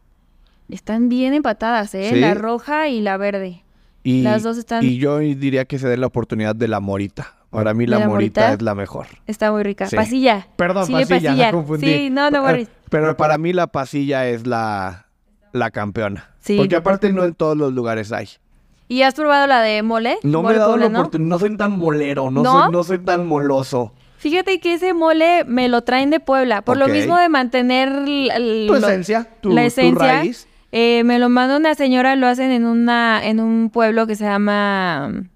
Están bien empatadas, ¿eh?
¿Sí?
La roja y la verde.
Y,
Las dos están-
y yo diría que se dé la oportunidad de la morita. Para mí
¿De
la,
la
morita,
morita?
es la mejor.
Está muy rica.
Sí.
Pasilla.
Perdón,
Chile
pasilla, la confundí.
Sí, no, no worries.
Pero para mí la pasilla es la, la campeona.
Sí.
Porque aparte no en todos los lugares hay.
¿Y has probado la de mole?
No me he dado la oportunidad. No soy tan molero, no,
¿No?
Soy, no soy tan moloso.
Fíjate que ese mole me lo traen de Puebla. Por lo mismo de mantener
Tu esencia, tu,
la
tu
esencia.
raíz.
Eh, me lo manda una señora, lo hacen en una en un pueblo que se llama mm,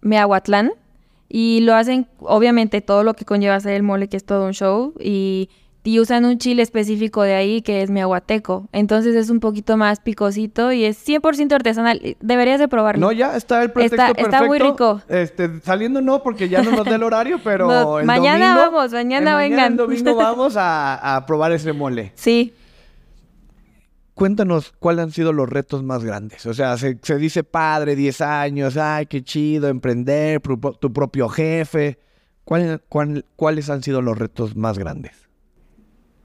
Meahuatlán y lo hacen obviamente todo lo que conlleva hacer el mole que es todo un show y, y usan un chile específico de ahí que es meahuateco. Entonces es un poquito más picosito y es 100% artesanal. Deberías de probarlo.
No, ya está el pretexto
Está- está muy
perfecto.
rico.
Este, saliendo no, porque ya no nos da el horario, pero
No,
el
mañana
domingo-
vamos, mañana vengan.
El domingo vamos a, a probar ese mole.
Sí.
Cuéntanos cuáles han sido los retos más grandes. O sea, se, se dice padre, 10 años, ay, qué chido, emprender, tu, tu propio jefe. ¿Cuál- cuál- ¿Cuáles han sido los retos más grandes?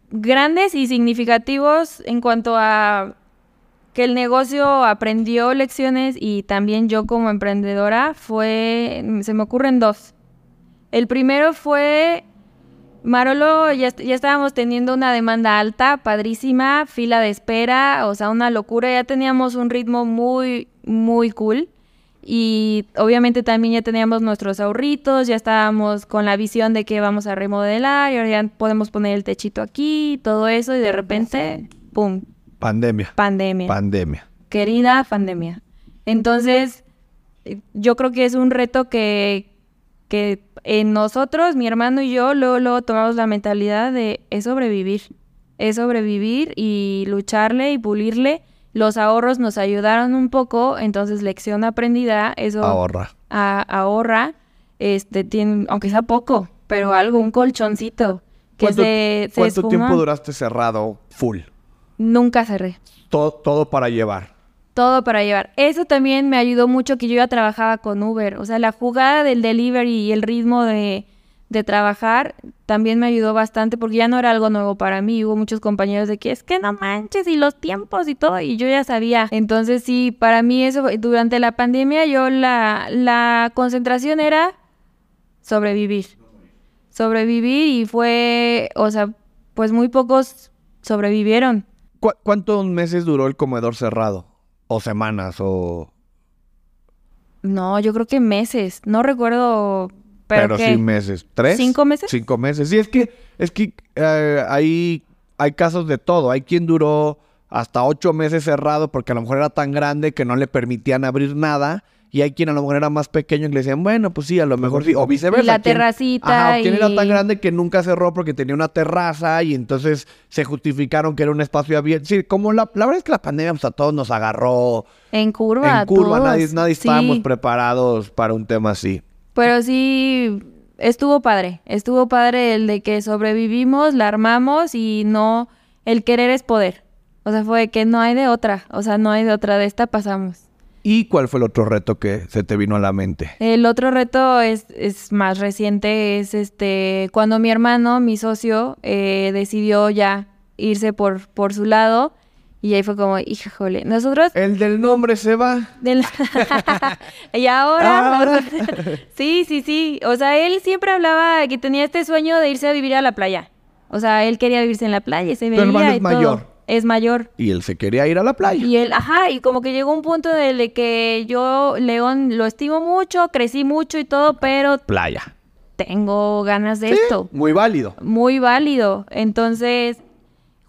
Grandes y significativos en cuanto a que el negocio aprendió lecciones y también yo como emprendedora fue, se me ocurren dos. El primero fue, Marolo, ya, ya estábamos teniendo una demanda alta, padrísima, fila de espera, o sea, una locura, ya teníamos un ritmo muy, muy cool. Y obviamente también ya teníamos nuestros ahorritos, ya estábamos con la visión de que vamos a remodelar y ahora ya podemos poner el techito aquí, todo eso, y de repente, ¡pum!
Pandemia.
Pandemia.
Pandemia.
Querida pandemia. Entonces, yo creo que es un reto que, que en nosotros, mi hermano y yo, luego, luego tomamos la mentalidad de es sobrevivir. Es sobrevivir y lucharle y pulirle. Los ahorros nos ayudaron un poco, entonces lección aprendida, eso
Ahorra.
a- ahorra, este, tiene, aunque sea poco, pero algo, un colchoncito que
¿Cuánto,
se, se
cuánto
esfuma.
tiempo duraste cerrado full?
Nunca cerré.
Todo, todo para llevar.
Todo para llevar. Eso también me ayudó mucho que yo ya trabajaba con Uber. O sea, la jugada del delivery y el ritmo de, de trabajar también me ayudó bastante porque ya no era algo nuevo para mí. Hubo muchos compañeros de que es que no manches y los tiempos y todo y yo ya sabía. Entonces sí, para mí eso durante la pandemia yo la, la concentración era sobrevivir. Sobrevivir y fue, o sea, pues muy pocos sobrevivieron.
¿Cuántos meses duró el comedor cerrado? ¿O semanas? ¿O...?
No, yo creo que meses. No recuerdo
pero, sí meses. ¿Tres?
¿Cinco meses?
Cinco meses. Sí, es que, es que eh, hay, hay casos de todo. Hay quien duró hasta ocho meses cerrado porque a lo mejor era tan grande que no le permitían abrir nada. Y hay quien a lo mejor era más pequeño y le decían, bueno, pues sí, a lo mejor sí. O viceversa.
Y la terracita.
Ajá, quien era tan grande que nunca cerró porque tenía una terraza y entonces se justificaron que era un espacio abierto. Sí, como la, la verdad es que la pandemia pues, a todos nos agarró.
En curva.
En curva, nadie, nadie estábamos preparados para un tema así.
Pero sí, estuvo padre. Estuvo padre el de que sobrevivimos, la armamos y no, el querer es poder. O sea, fue que no hay de otra. O sea, no hay de otra. De esta pasamos.
¿Y cuál fue el otro reto que se te vino a la mente?
El otro reto es, es más reciente, es este cuando mi hermano, mi socio, eh, decidió ya irse por, por su lado y ahí fue como, híjole, nosotros...
El del nombre se va.
y ahora... sí, sí, sí. O sea, él siempre hablaba que tenía este sueño de irse a vivir a la playa. O sea, él quería vivirse en la playa, se veía
hermano es mayor.
Es mayor.
Y él se quería ir a la playa.
Y él, ajá, y como que llegó un punto en el que yo, León, lo estimo mucho, crecí mucho y todo, pero...
Playa.
Tengo ganas de esto.
Muy válido.
Muy válido. Entonces,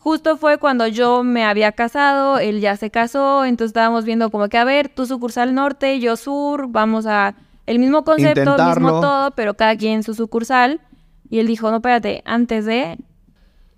Justo fue cuando yo me había casado, él ya se casó, entonces estábamos viendo como que, a ver, tú sucursal norte, yo sur, vamos a el mismo concepto, mismo todo, pero cada quien su sucursal. Y él dijo, no, espérate, antes de,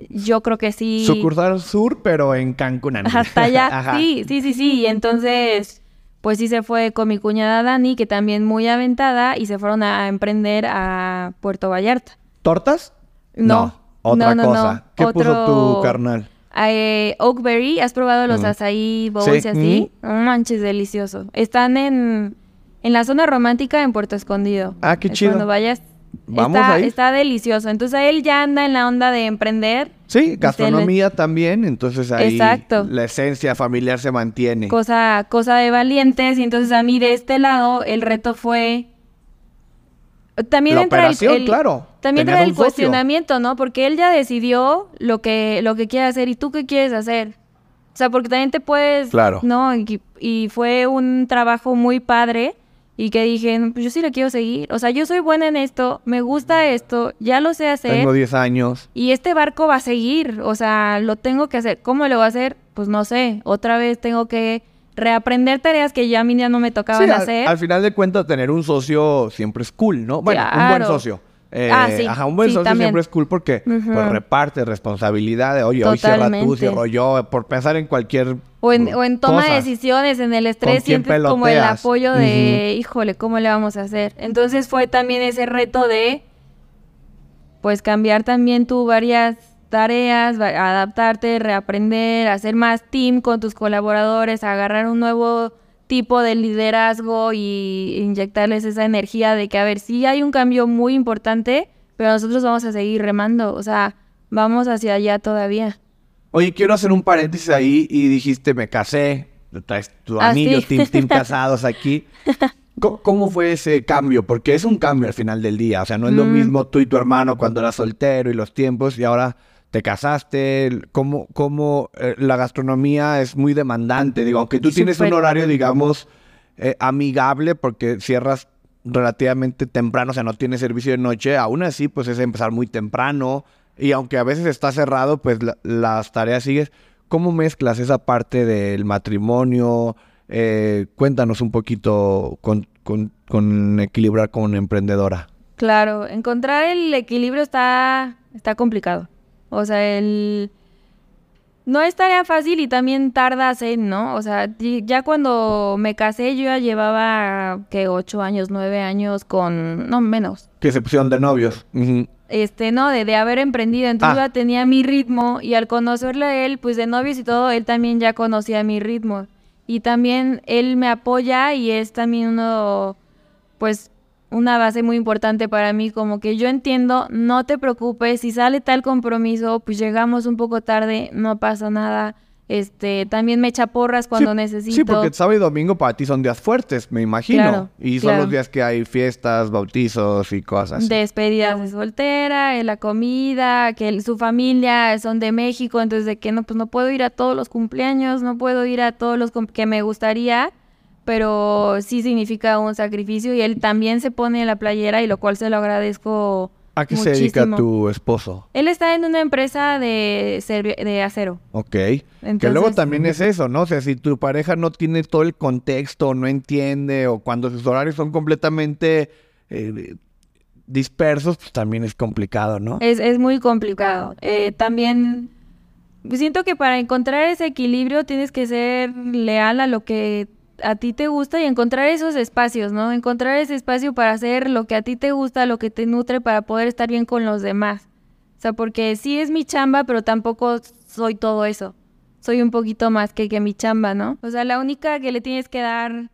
yo creo que sí.
Sucursal sur, pero en Cancún.
Hasta allá, sí, sí, sí, sí. Y entonces, pues sí se fue con mi cuñada Dani, que también muy aventada, y se fueron a emprender a Puerto Vallarta.
¿Tortas?
no.
Otra cosa. ¿Qué puso tu carnal?
Eh, Oakberry, ¿has probado los azaí bowls y así? manches, delicioso. Están en, en la zona romántica en Puerto Escondido.
Ah, qué chido.
Cuando vayas, Vamos está, está delicioso. Entonces él ya anda en la onda de emprender.
Sí, gastronomía también, entonces ahí Exacto. la esencia familiar se mantiene.
Cosa, cosa de valientes, y entonces a mí de este lado el reto fue también entra el,
claro.
También entra el cuestionamiento, ¿no? Porque él ya decidió lo que, lo que quiere hacer y tú qué quieres hacer. O sea, porque también te puedes,
claro.
¿no? Y, fue un trabajo muy padre y que dije, pues yo sí lo quiero seguir. O sea, yo soy buena en esto, me gusta esto, ya lo sé hacer.
Tengo 10 años.
Y este barco va a seguir, o sea, lo tengo que hacer. ¿Cómo lo voy a hacer? Pues no sé, otra vez tengo que reaprender tareas que ya a mí ya no me tocaban hacer.
Al, final de cuentas, tener un socio siempre es cool, ¿no? Bueno, un buen socio. Eh, ah, sí. Ajá, un buen socio siempre es cool porque pues, reparte responsabilidades. Oye, hoy cierra tú, cierro yo, por pensar en cualquier.
O en, o en toma de decisiones, en el estrés, sientes como el apoyo de, híjole, ¿cómo le vamos a hacer? Entonces fue también ese reto de, pues cambiar también tú varias tareas, adaptarte, reaprender, hacer más team con tus colaboradores, agarrar un nuevo tipo de liderazgo y inyectarles esa energía de que, a ver, sí hay un cambio muy importante, pero nosotros vamos a seguir remando, o sea, vamos hacia allá todavía.
Oye, quiero hacer un paréntesis ahí y dijiste, me casé, traes tu ah, anillo, team, casados aquí. ¿Cómo, fue ese cambio? Porque es un cambio al final del día. O sea, no es lo mm. mismo tú y tu hermano cuando eras soltero y los tiempos y ahora te casaste, cómo, cómo eh, la gastronomía es muy demandante. Digo, aunque tú tienes un horario, digamos, eh, amigable porque cierras relativamente temprano, o sea, no tienes servicio de noche, aún así, pues es empezar muy temprano. Y aunque a veces está cerrado, pues las tareas sigues. ¿Cómo mezclas esa parte del matrimonio? Eh, cuéntanos un poquito con, con, con equilibrar con emprendedora.
Claro, encontrar el equilibrio está, está complicado. O sea, el... No es tarea fácil y también tardas en, ¿no? O sea, ya cuando me casé yo ya llevaba, que ocho años, nueve años con... No, menos.
Que se pusieron de novios.
Este, no, de, de, haber emprendido. Entonces ah. ya tenía mi ritmo y al conocerle a él, pues de novios y todo, él también ya conocía mi ritmo. Y también él me apoya y es también uno, pues, una base muy importante para mí, como que yo entiendo, no te preocupes, si sale tal compromiso, pues llegamos un poco tarde, no pasa nada. Este, también me echa porras cuando necesito.
Sí, porque sábado y domingo para ti son días fuertes, me imagino.
Claro,
y son
claro.
los días que hay fiestas, bautizos y cosas. así.
Despedidas de soltera, eh, la comida, que el- su familia son de México, entonces de que no, pues no puedo ir a todos los cumpleaños, no puedo ir a todos los que me gustaría, pero sí significa un sacrificio y él también se pone en la playera y lo cual se lo agradezco
¿A qué se dedica tu esposo?
Él está en una empresa de, acero.
Ok. que luego también es eso, ¿no? O sea, si tu pareja no tiene todo el contexto, no entiende, o cuando sus horarios son completamente eh, dispersos, pues también es complicado, ¿no?
Es, es muy complicado. Eh, también siento que para encontrar ese equilibrio tienes que ser leal a lo que a ti te gusta y encontrar esos espacios, ¿no? Encontrar ese espacio para hacer lo que a ti te gusta, lo que te nutre para poder estar bien con los demás. O sea, porque sí es mi chamba, pero tampoco soy todo eso. Soy un poquito más que, que mi chamba, ¿no? O sea, la única que le tienes que dar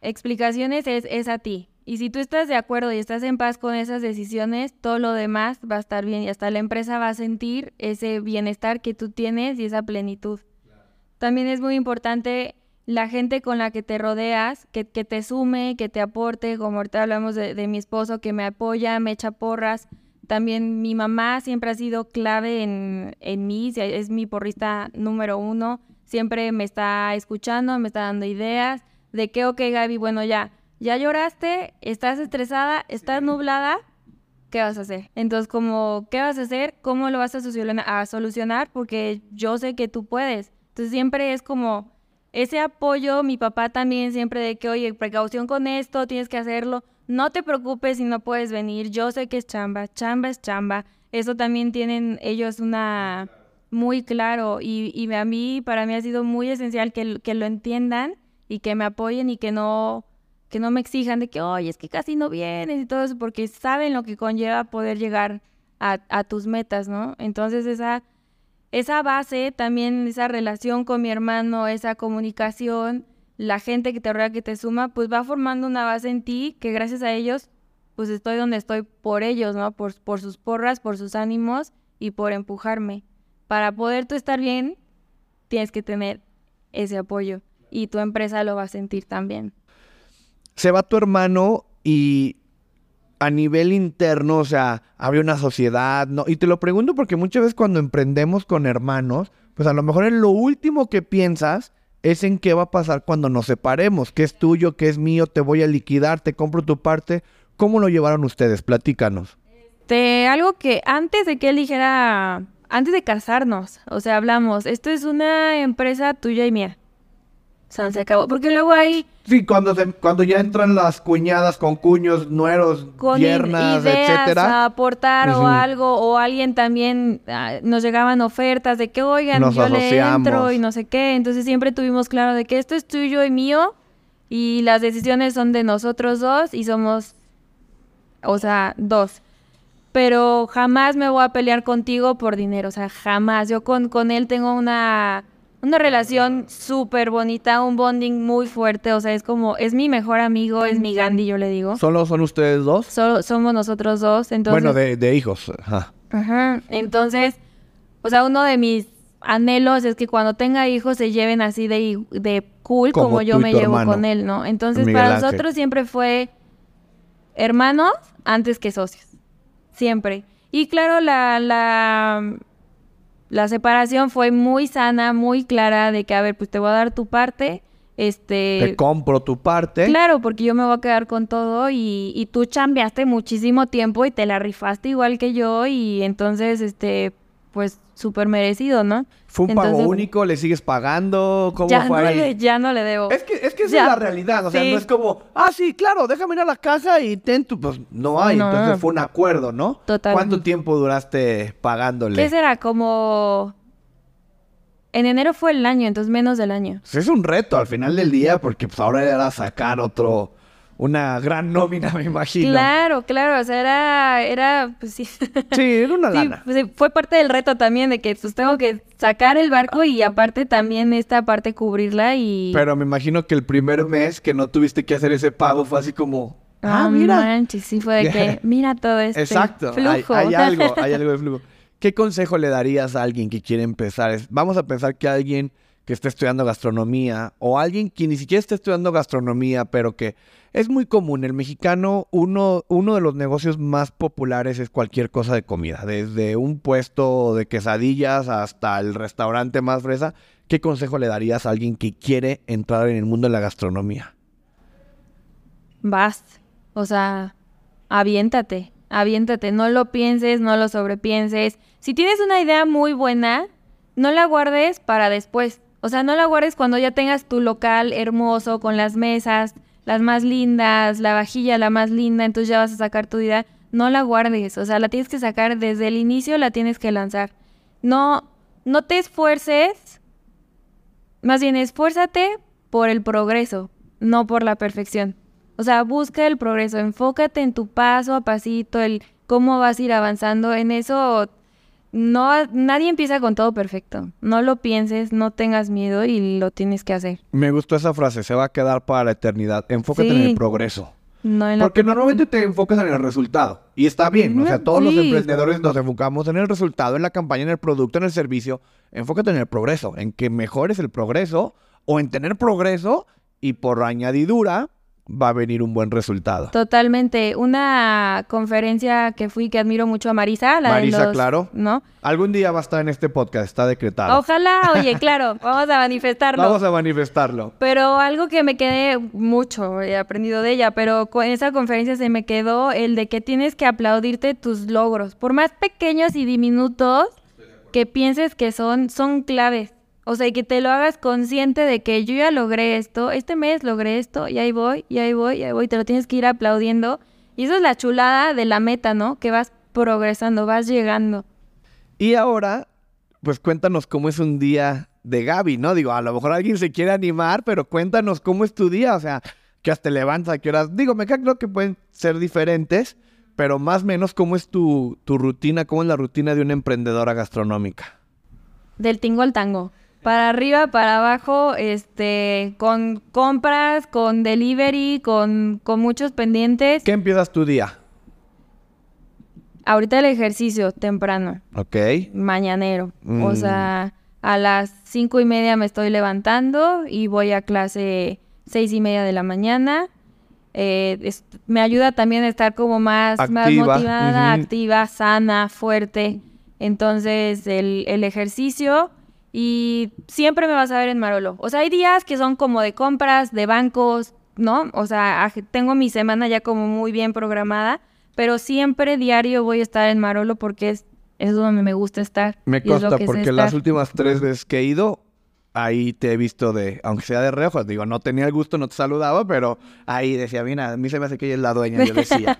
explicaciones es, es a ti. Y si tú estás de acuerdo y estás en paz con esas decisiones, todo lo demás va a estar bien y hasta la empresa va a sentir ese bienestar que tú tienes y esa plenitud. También es muy importante la gente con la que te rodeas, que, que te sume, que te aporte, como ahorita hablamos de, de mi esposo, que me apoya, me echa porras. También mi mamá siempre ha sido clave en, en mí, es mi porrista número uno. Siempre me está escuchando, me está dando ideas de que, ok, Gaby, bueno, ya, ya lloraste, estás estresada, estás nublada, ¿qué vas a hacer? Entonces, como, ¿qué vas a hacer? ¿Cómo lo vas a solucionar? Porque yo sé que tú puedes. Entonces, siempre es como ese apoyo, mi papá también siempre de que, oye, precaución con esto, tienes que hacerlo. No te preocupes si no puedes venir, yo sé que es chamba, chamba es chamba. Eso también tienen ellos una muy claro y, y a mí, para mí ha sido muy esencial que, lo entiendan y que me apoyen y que no, que no me exijan de que, oye, es que casi no vienes y todo eso, porque saben lo que conlleva poder llegar a, a tus metas, ¿no? Entonces esa, esa base, también esa relación con mi hermano, esa comunicación, la gente que te rodea, que te suma, pues va formando una base en ti que gracias a ellos, pues estoy donde estoy por ellos, ¿no? Por, por sus porras, por sus ánimos y por empujarme. Para poder tú estar bien, tienes que tener ese apoyo y tu empresa lo va a sentir también.
Se va tu hermano y a nivel interno, o sea, había una sociedad, ¿no? Y te lo pregunto porque muchas veces cuando emprendemos con hermanos, pues a lo mejor en lo último que piensas es en qué va a pasar cuando nos separemos, qué es tuyo, qué es mío, te voy a liquidar, te compro tu parte. ¿Cómo lo llevaron ustedes? Platícanos.
De algo que antes de que él dijera, antes de casarnos, o sea, hablamos, esto es una empresa tuya y mía. Sea, se acabó. Porque luego hay
Sí, cuando, se- cuando ya entran las cuñadas con cuños, nueros,
con
yernas,
ideas a
etcétera.
aportar
Ujú.
o algo, o alguien también ah, nos llegaban ofertas de que, oigan,
Nos
yo le
asociamos.
entro y no sé qué. Entonces siempre tuvimos claro de que esto es tuyo y mío y las decisiones son de nosotros dos y somos, o sea, dos. Pero jamás me voy a pelear contigo por dinero, o sea, jamás. Yo con, con él tengo una, una relación súper bonita, un bonding muy fuerte, o sea, es como, es mi mejor amigo, es mi Gandhi, yo le digo.
¿Solo son ustedes dos?
Solo somos nosotros dos, entonces...
bueno, de, de hijos. Ajá.
Ajá, Entonces, o sea, uno de mis anhelos es que cuando tenga hijos se lleven así de, de cool
Como
yo me llevo
hermano,
con él, ¿no? Entonces,
Miguel
para
Ángel.
nosotros siempre fue hermanos antes que socios. Siempre. Y claro, la, la, la separación fue muy sana, muy clara de que, a ver, pues te voy a dar tu parte. Este,
Te compro tu parte.
Claro, porque yo me voy a quedar con todo y, y tú chambeaste muchísimo tiempo y te la rifaste igual que yo y entonces, este, pues súper merecido, ¿no?
¿Fue un pago
Entonces,
único? ¿Le sigues pagando? ¿Cómo
Ya
fue
no,
ahí?
le, ya no le debo.
Es que, es que esa
Ya.
es la realidad, o sea,
Sí.
no es como, ah, sí, claro, déjame ir a la casa y ten tu... Pues no hay,
No.
entonces fue un acuerdo, ¿no?
Total.
¿Cuánto tiempo duraste pagándole?
¿Qué será? Como... En enero fue el año, entonces menos del año.
Pues es un reto al final del día porque pues ahora era sacar otro, una gran nómina, me imagino.
Claro, claro, o sea, era, era, pues sí.
Sí, era una
Sí,
lana.
pues, fue parte del reto también de que pues tengo que sacar el barco y aparte también esta parte cubrirla y...
Pero me imagino que el primer mes que no tuviste que hacer ese pago fue así como, Ah, mira.
manches, sí fue de que, mira todo este
Exacto, hay,
flujo.
hay algo, hay algo de flujo. ¿Qué consejo le darías a alguien que quiere empezar? Vamos a pensar que alguien que esté estudiando gastronomía o alguien que ni siquiera esté estudiando gastronomía, pero que es muy común. El mexicano, uno, uno de los negocios más populares es cualquier cosa de comida, desde un puesto de quesadillas hasta el restaurante más fresa. ¿Qué consejo le darías a alguien que quiere entrar en el mundo de la gastronomía?
Vas. O sea, aviéntate, aviéntate. No lo pienses, no lo sobrepienses. Si tienes una idea muy buena, no la guardes para después. O sea, no la guardes cuando ya tengas tu local hermoso, con las mesas, las más lindas, la vajilla la más linda, entonces ya vas a sacar tu idea. No la guardes, o sea, la tienes que sacar desde el inicio, la tienes que lanzar. No, no te esfuerces, más bien esfuérzate por el progreso, no por la perfección. O sea, busca el progreso, enfócate en tu paso a pasito, el cómo vas a ir avanzando. En eso no nadie empieza con todo perfecto. No lo pienses, no tengas miedo y lo tienes que hacer.
Me gustó esa frase, se va a quedar para la eternidad. Enfócate en el progreso.
No en la
Porque normalmente te enfocas en el resultado. Y está bien. O sea, todos los emprendedores nos enfocamos en el resultado, en la campaña, en el producto, en el servicio. Enfócate en el progreso, en que mejores el progreso o en tener progreso y por añadidura va a venir un buen resultado.
Totalmente. Una conferencia que fui que admiro mucho a Marisa, la
Marisa,
de los,
claro.
¿no?
Algún día va a estar en este podcast, está decretado.
Ojalá, oye, claro, vamos a manifestarlo.
Vamos a manifestarlo.
Pero algo que me quedé mucho, he aprendido de ella, pero con esa conferencia se me quedó el de que tienes que aplaudirte tus logros, por más pequeños y diminutos que pienses que son, son claves. O sea, y que te lo hagas consciente de que yo ya logré esto, este mes logré esto, y ahí voy, y ahí voy, y ahí voy, te lo tienes que ir aplaudiendo. Y eso es la chulada de la meta, ¿no? Que vas progresando, vas llegando.
Y ahora, pues cuéntanos cómo es un día de Gaby, ¿no? Digo, a lo mejor alguien se quiere animar, pero cuéntanos cómo es tu día, o sea, que hasta te levantas, a qué horas. Digo, me claro que pueden ser diferentes, pero más o menos cómo es tu, tu rutina, cómo es la rutina de una emprendedora gastronómica.
Del tingo al tango. Para arriba, para abajo, este, con compras, con delivery, con, con muchos pendientes.
¿Qué empiezas tu día?
Ahorita el ejercicio temprano,
Ok.
mañanero.
Mm.
O sea, a las cinco y media me estoy levantando y voy a clase seis y media de la mañana. Eh, es- me ayuda también a estar como más, motivada, activa, sana, fuerte. Entonces, el, el ejercicio y siempre me vas a ver en Marolo. O sea, hay días que son como de compras, de bancos, ¿no? O sea, tengo mi semana ya como muy bien programada, pero siempre diario voy a estar en Marolo porque es, es donde me gusta estar.
Me
es
consta, porque las últimas tres veces que he ido, ahí te he visto de, aunque sea de reojos, digo, no tenía el gusto, no te saludaba, pero ahí decía, mira, a mí se me hace que ella es la dueña, yo decía.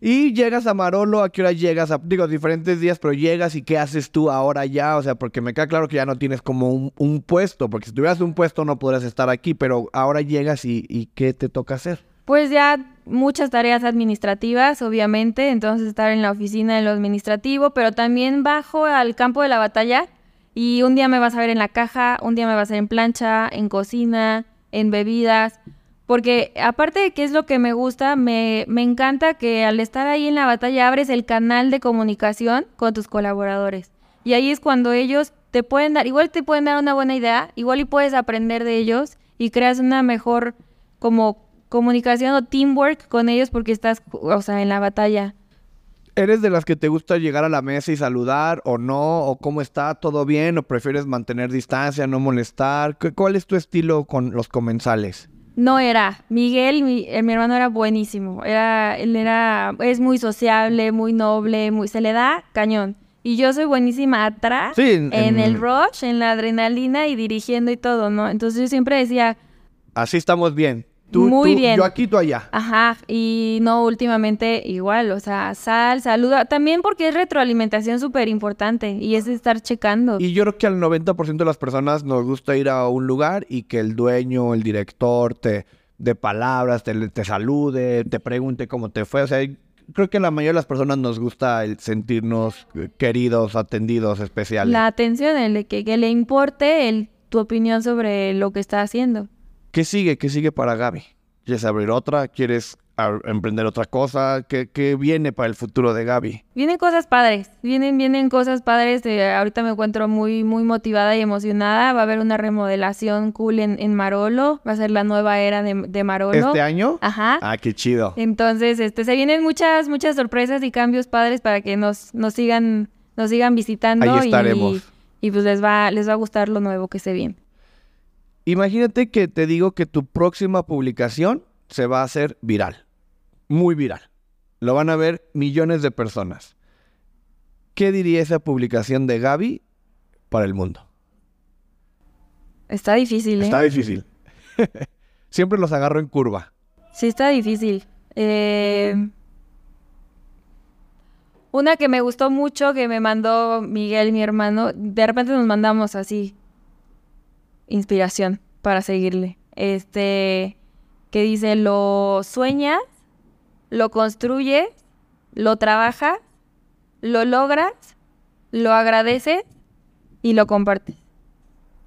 Y llegas a Marolo, ¿a qué hora llegas? A, digo, diferentes días, pero llegas y ¿qué haces tú ahora ya? O sea, porque me queda claro que ya no tienes como un, puesto, porque si tuvieras un puesto no podrías estar aquí, pero ahora llegas y, y ¿qué te toca hacer?
Pues ya muchas tareas administrativas, obviamente, entonces estar en la oficina de lo administrativo, pero también bajo al campo de la batalla y un día me vas a ver en la caja, un día me vas a ver en plancha, en cocina, en bebidas, porque aparte de que es lo que me gusta, me, me encanta que al estar ahí en la batalla abres el canal de comunicación con tus colaboradores. Y ahí es cuando ellos te pueden dar, igual te pueden dar una buena idea, igual y puedes aprender de ellos y creas una mejor como comunicación o teamwork con ellos porque estás, o sea, en la batalla.
¿Eres de las que te gusta llegar a la mesa y saludar o no? ¿O cómo está? ¿Todo bien? ¿O prefieres mantener distancia, no molestar? ¿Qué- ¿Cuál es tu estilo con los comensales?
No era. Miguel, mi, eh, mi hermano era buenísimo. Era, él era, es muy sociable, muy noble, muy, se le da cañón. Y yo soy buenísima atrás,
Sí, en-
en,
en-
el rush, en la adrenalina y dirigiendo y todo, ¿no? Entonces yo siempre decía,
Así estamos bien. Tú,
Muy
tú-
bien.
Yo aquí, tú allá.
Ajá, y no últimamente igual, o sea, sal, saluda, también porque es retroalimentación súper importante y es estar checando.
Y yo creo que al 90% de las personas nos gusta ir a un lugar y que el dueño, el director, te de palabras, te, te salude, te pregunte cómo te fue. O sea, creo que la mayoría de las personas nos gusta el sentirnos queridos, atendidos, especiales.
La atención, el de que, que le importe el, tu opinión sobre lo que está haciendo.
¿Qué sigue? ¿Qué sigue para Gaby? ¿Quieres abrir otra? ¿Quieres emprender otra cosa? ¿Qué, qué viene para el futuro de Gaby?
Vienen cosas padres, vienen, vienen cosas padres. eh, ahorita me encuentro muy, muy motivada y emocionada. Va a haber una remodelación cool en, en Marolo. Va a ser la nueva era de, de Marolo.
¿Este año?
Ajá.
Ah, qué chido.
Entonces, este, se vienen muchas, muchas sorpresas y cambios padres para que nos, nos sigan, nos sigan visitando.
Ahí estaremos.
Y, y pues les va, les va a gustar lo nuevo que se viene.
Imagínate que te digo que tu próxima publicación se va a hacer viral. Muy viral. Lo van a ver millones de personas. ¿Qué diría esa publicación de Gaby para el mundo?
Está difícil, ¿eh?
Está difícil. Siempre los agarro en curva.
Sí, está difícil. Eh, Una que me gustó mucho, que me mandó Miguel, mi hermano, de repente nos mandamos así inspiración para seguirle. Este, que dice, lo sueñas, lo construyes, lo trabajas, lo logras, lo agradeces y lo compartes.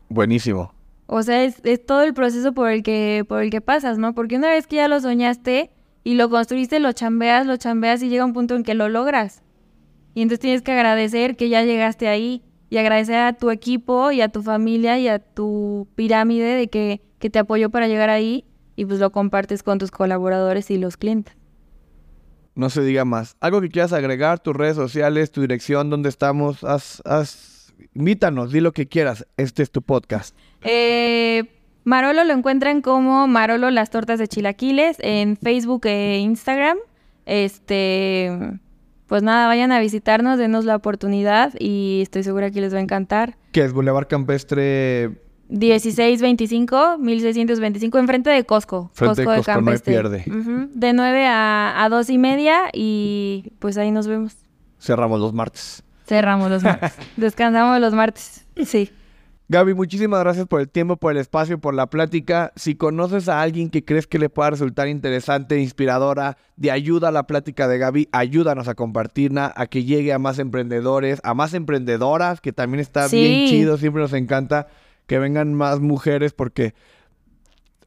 Buenísimo.
O sea, es, es todo el proceso por el que por el que pasas, ¿no? Porque una vez que ya lo soñaste y lo construiste, lo chambeas, lo chambeas y llega un punto en que lo logras. Y entonces tienes que agradecer que ya llegaste ahí y agradecer a tu equipo y a tu familia y a tu pirámide de que, que te apoyó para llegar ahí y pues lo compartes con tus colaboradores y los clientes.
No se diga más. Algo que quieras agregar, tus redes sociales, tu dirección, dónde estamos, haz, haz, invítanos, di lo que quieras. Este es tu podcast.
Eh, Marolo lo encuentran como Marolo las tortas de chilaquiles en Facebook e Instagram. Este, pues nada, vayan a visitarnos, denos la oportunidad y estoy segura que les va a encantar.
¿Qué es Boulevard Campestre?
1625, 1625, enfrente de Costco.
Frente de Costco, no hay pierde.
Ujú, De 9 a, a 2 y media y pues ahí nos vemos.
Cerramos los martes.
Cerramos los martes. Descansamos los martes. Sí.
Gaby, muchísimas gracias por el tiempo, por el espacio, por la plática. Si conoces a alguien que crees que le pueda resultar interesante, inspiradora, de ayuda a la plática de Gaby, ayúdanos a compartirla, a que llegue a más emprendedores, a más emprendedoras, que también está bien chido, siempre nos encanta que vengan más mujeres porque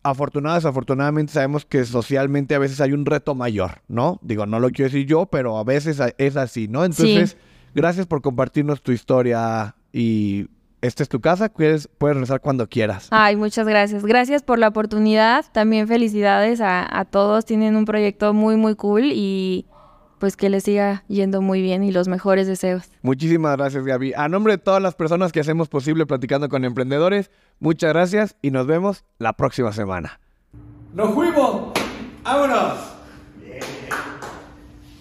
afortunadas, desafortunadamente sabemos que socialmente a veces hay un reto mayor, ¿no? Digo, no lo quiero decir yo, pero a veces es así, ¿no? Entonces, gracias por compartirnos tu historia y esta es tu casa, puedes, puedes regresar cuando quieras.
Ay, muchas gracias. Gracias por la oportunidad. También felicidades a, a todos. Tienen un proyecto muy, muy cool y pues que les siga yendo muy bien y los mejores deseos.
Muchísimas gracias, Gaby. A nombre de todas las personas que hacemos posible platicando con emprendedores, muchas gracias y nos vemos la próxima semana. ¡Nos fuimos! ¡Vámonos!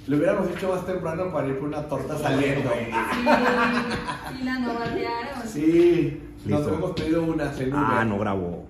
Lo hubiéramos hecho más temprano para ir por una torta saliendo.
¿Y la no
Sí, nos
Listo.
hemos pedido una en
Ah, no grabó.